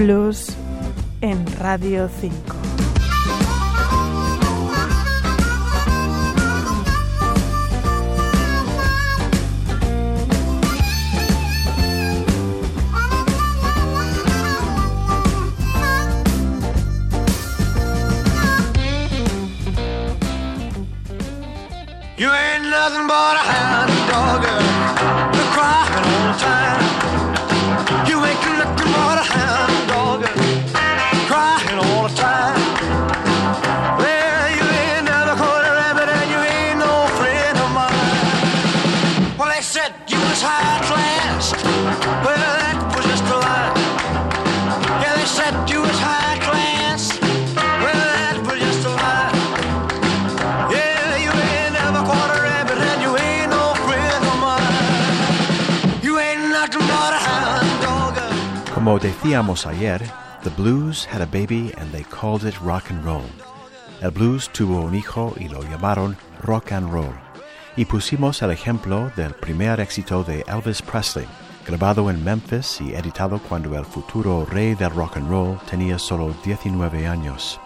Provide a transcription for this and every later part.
Blues en Radio 5. Como decíamos ayer, the blues had a baby and they called it rock and roll. El blues tuvo un hijo y lo llamaron rock and roll. Y pusimos el ejemplo del primer éxito de Elvis Presley, grabado en Memphis y editado cuando el futuro rey del rock and roll tenía solo 19 años.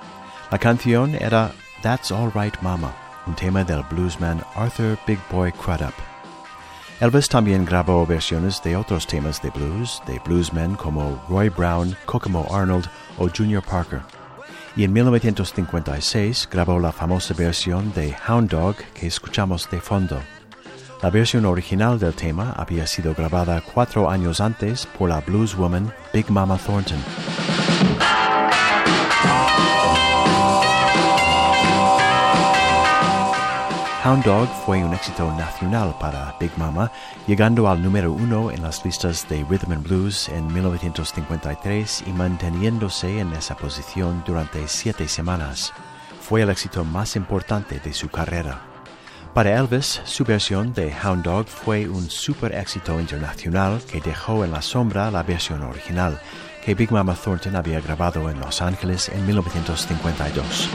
La canción era That's All Right Mama, un tema del bluesman Arthur Big Boy Crudup. Elvis también grabó versiones de otros temas de blues, de bluesmen como Roy Brown, Kokomo Arnold o Junior Parker. Y en 1956 grabó la famosa versión de Hound Dog que escuchamos de fondo. La versión original del tema había sido grabada cuatro años antes por la blueswoman Big Mama Thornton. Hound Dog fue un éxito nacional para Big Mama, llegando al número uno en las listas de Rhythm and Blues en 1953 y manteniéndose en esa posición durante siete semanas. Fue el éxito más importante de su carrera. Para Elvis, su versión de Hound Dog fue un super éxito internacional que dejó en la sombra la versión original, que Big Mama Thornton había grabado en Los Ángeles en 1952.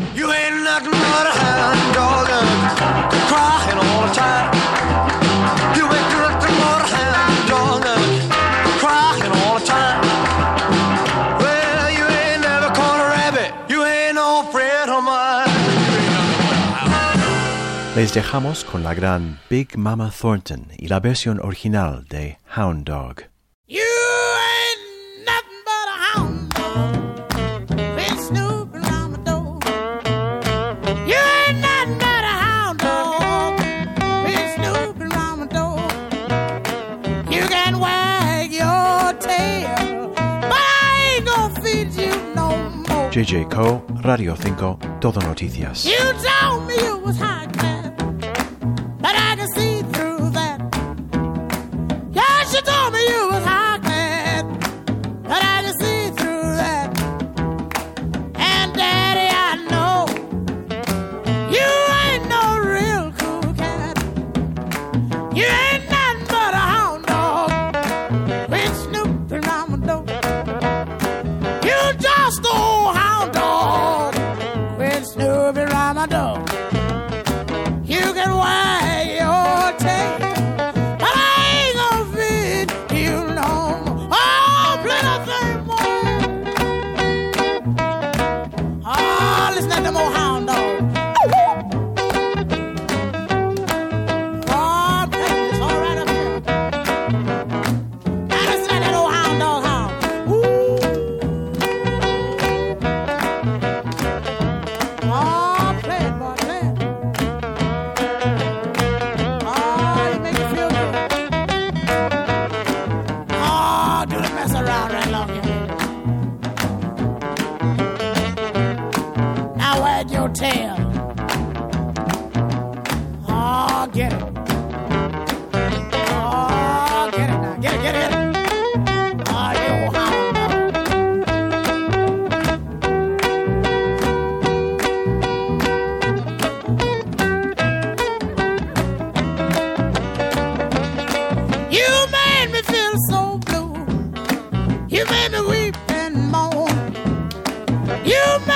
Les dejamos con la gran Big Mama Thornton y la versión original de Hound Dog. You ain't nothing but a hound dog. Been snooping around my door. You ain't nothing but a hound dog. Been snooping around my door. You can wag your tail, but I ain't gonna feed you no more. JJ Co, Radio 5, Todo Noticias. You told me you was high class, you told me you the mess around right along here. Now wag your tail. more. You